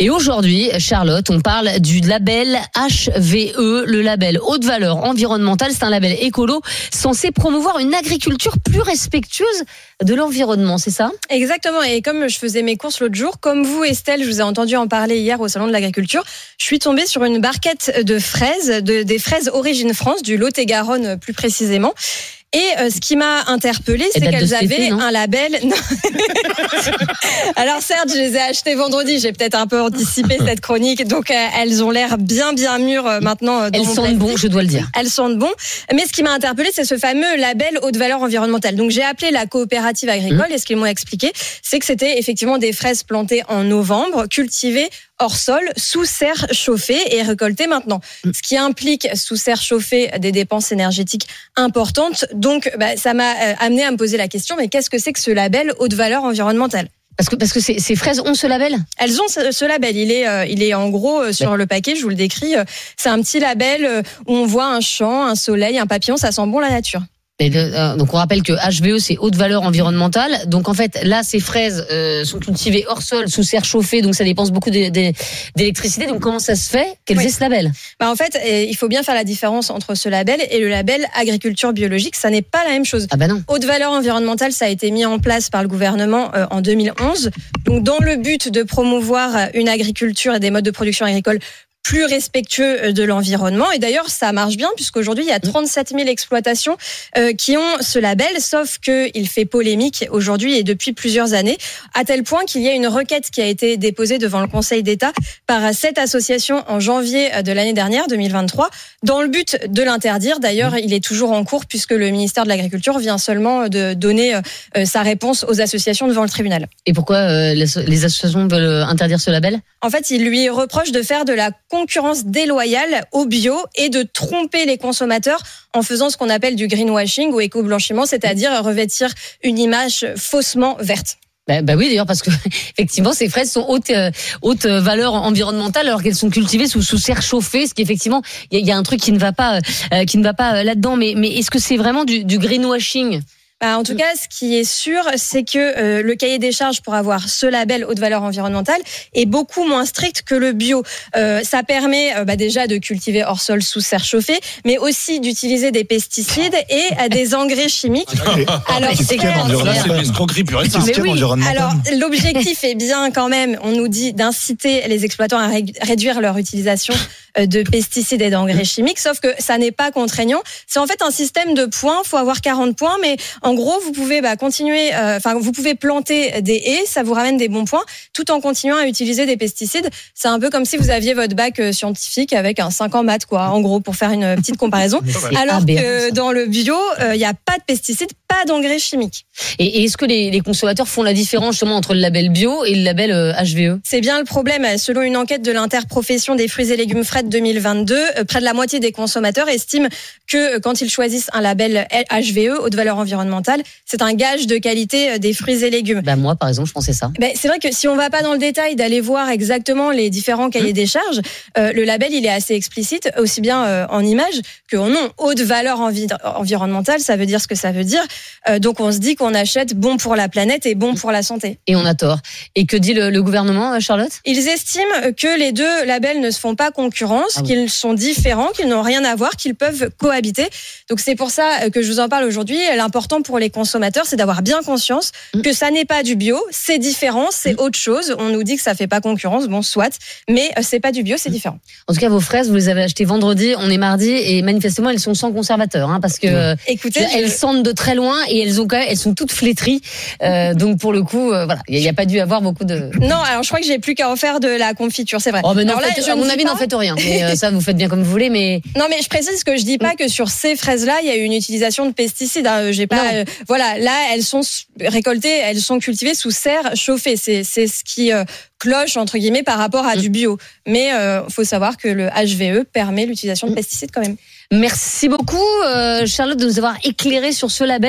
Et aujourd'hui, Charlotte, on parle du label HVE, le label haute valeur environnementale. C'est un label écolo censé promouvoir une agriculture plus respectueuse de l'environnement, c'est ça? Exactement. Et comme je faisais mes courses l'autre jour, comme vous, Estelle, je vous ai entendu en parler hier au Salon de l'Agriculture, je suis tombée sur une barquette de fraises, de, des fraises Origine France, du Lot-et-Garonne plus précisément. Et euh, ce qui m'a interpellée, c'est qu'elles avaient un label. Non. Alors certes, je les ai achetées vendredi. J'ai peut-être un peu anticipé cette chronique, donc euh, elles ont l'air bien bien mûres euh, maintenant. euh, dans Elles sentent bon, je dois le dire. Elles sentent bon. Mais ce qui m'a interpellée, c'est ce fameux label haute valeur environnementale. Donc j'ai appelé la coopérative agricole et ce qu'ils m'ont expliqué, c'est que c'était effectivement des fraises plantées en novembre, cultivées hors sol, sous serre chauffée et récoltées maintenant. Ce qui implique sous serre chauffée des dépenses énergétiques importantes. Donc bah, ça m'a amené à me poser la question, mais qu'est-ce que c'est que ce label haute valeur environnementale? Parce que, parce que ces, ces fraises ont ce label elles ont ce, ce label. Il est, euh, il est en gros euh, sur le paquet. Je vous le décris. euh, C'est un petit label euh, où on voit un champ, un soleil, un papillon. Ça sent bon la nature. Euh, donc on rappelle que HVE c'est haute valeur environnementale. Donc en fait là ces fraises euh, sont cultivées hors sol sous serre chauffée donc ça dépense beaucoup d'é- d'é- d'électricité. Donc comment ça se fait qu'elles Oui. aient ce label? Bah en fait, euh, il faut bien faire la différence entre ce label et le label agriculture biologique. Ça n'est pas la même chose. Ah bah non. Haute valeur environnementale, ça a été mis en place par le gouvernement en 2011. Donc, dans le but de promouvoir une agriculture et des modes de production agricole plus respectueux euh, de l'environnement. Et d'ailleurs, ça marche bien puisqu'aujourd'hui, il y a 37 000 exploitations euh, qui ont ce label, sauf qu'il fait polémique aujourd'hui et depuis plusieurs années, à tel point qu'il y a une requête qui a été déposée devant le Conseil d'État par cette association en janvier euh, de l'année dernière, 2023, dans le but de l'interdire. D'ailleurs, il est toujours en cours puisque le ministère de l'Agriculture vient seulement de donner sa réponse aux associations devant le tribunal. Et pourquoi les, associations veulent interdire ce label? En fait, il lui reproche de faire de la concurrence déloyale au bio et de tromper les consommateurs en faisant ce qu'on appelle du greenwashing ou éco-blanchiment, c'est-à-dire revêtir une image faussement verte. bah oui d'ailleurs parce que effectivement ces fraises sont haute euh, haute euh, valeur environnementale alors qu'elles sont cultivées sous sous serre chauffée ce qui effectivement il y, a- un truc qui ne va pas euh, qui ne va pas euh, là-dedans mais mais est-ce que c'est vraiment du, greenwashing? En tout cas, ce qui est sûr, c'est que euh, le cahier des charges pour avoir ce label haute valeur environnementale est beaucoup moins strict que le bio. Euh, ça permet euh, bah, déjà de cultiver hors sol sous serre chauffée, mais aussi d'utiliser des pesticides et euh, des engrais chimiques. Alors, c'est l'objectif est bien quand même, on nous dit d'inciter les exploitants à ré- réduire leur utilisation euh, de pesticides et d'engrais chimiques, sauf que ça n'est pas contraignant. C'est en fait un système de points, faut avoir 40 points, mais en gros, vous pouvez bah, continuer, euh, enfin, vous pouvez planter des haies, ça vous ramène des bons points, tout en continuant à utiliser des pesticides. C'est un peu comme si vous aviez votre bac euh, scientifique avec un 5 en maths, quoi, en gros, pour faire une petite comparaison. Alors que dans le bio, euh, il n'y a pas de pesticides, pas d'engrais chimiques. et, et est-ce que les, les consommateurs font la différence justement entre le label bio et le label euh, HVE C'est bien le problème. Selon une enquête de l'interprofession des fruits et légumes frais de 2022, euh, près de la moitié des consommateurs estiment que euh, quand ils choisissent un label HVE, haute valeur environnementale, c'est un gage de qualité euh, des fruits et légumes. bah moi par exemple je pensais ça Ben, c'est vrai que si on va pas dans le détail d'aller voir exactement les différents cahiers des charges, euh, le label il est assez explicite, aussi bien euh, en image que en nom. Haute valeur envi- environnementale, ça veut dire ce que ça veut dire. Euh, donc on se dit qu'on achète bon pour la planète et bon pour la santé. et on a tort et que dit le, le gouvernement Charlotte? Ils estiment que les deux labels ne se font pas concurrence, Ah oui. qu'ils sont différents, qu'ils n'ont rien à voir, qu'ils peuvent cohabiter. Donc c'est pour ça que je vous en parle aujourd'hui. L'important pour les consommateurs, c'est d'avoir bien conscience Mm. que ça n'est pas du bio, c'est différent, c'est autre chose. On nous dit que ça fait pas concurrence, bon soit, mais euh, c'est pas du bio, c'est différent. en tout cas vos fraises vous les avez achetées vendredi on est mardi et manifestement elles sont sans conservateur hein, parce que euh, Écoutez, elles je- sentent de très loin et elles ont quand même, elles sont toutes flétries Euh, donc pour le coup euh, voilà il n'y a, pas dû avoir beaucoup de non, alors je crois que j'ai plus qu'à en faire de la confiture, c'est vrai. Oh, mais non, Alors là, faites- je à mon avis, n'en faites rien. Mais euh, ça, vous faites bien comme vous voulez. Mais Non, mais je précise que je dis pas que sur ces fraises-là, il y a eu une utilisation de pesticides. hein. J'ai pas. Euh, voilà, là, elles sont récoltées, elles sont cultivées sous serre chauffée. C'est, c'est ce qui euh, cloche entre guillemets par rapport à Mm. du bio. Mais euh, faut savoir que le HVE permet l'utilisation de Mm. pesticides quand même. merci beaucoup, euh, Charlotte, de nous avoir éclairé sur ce label.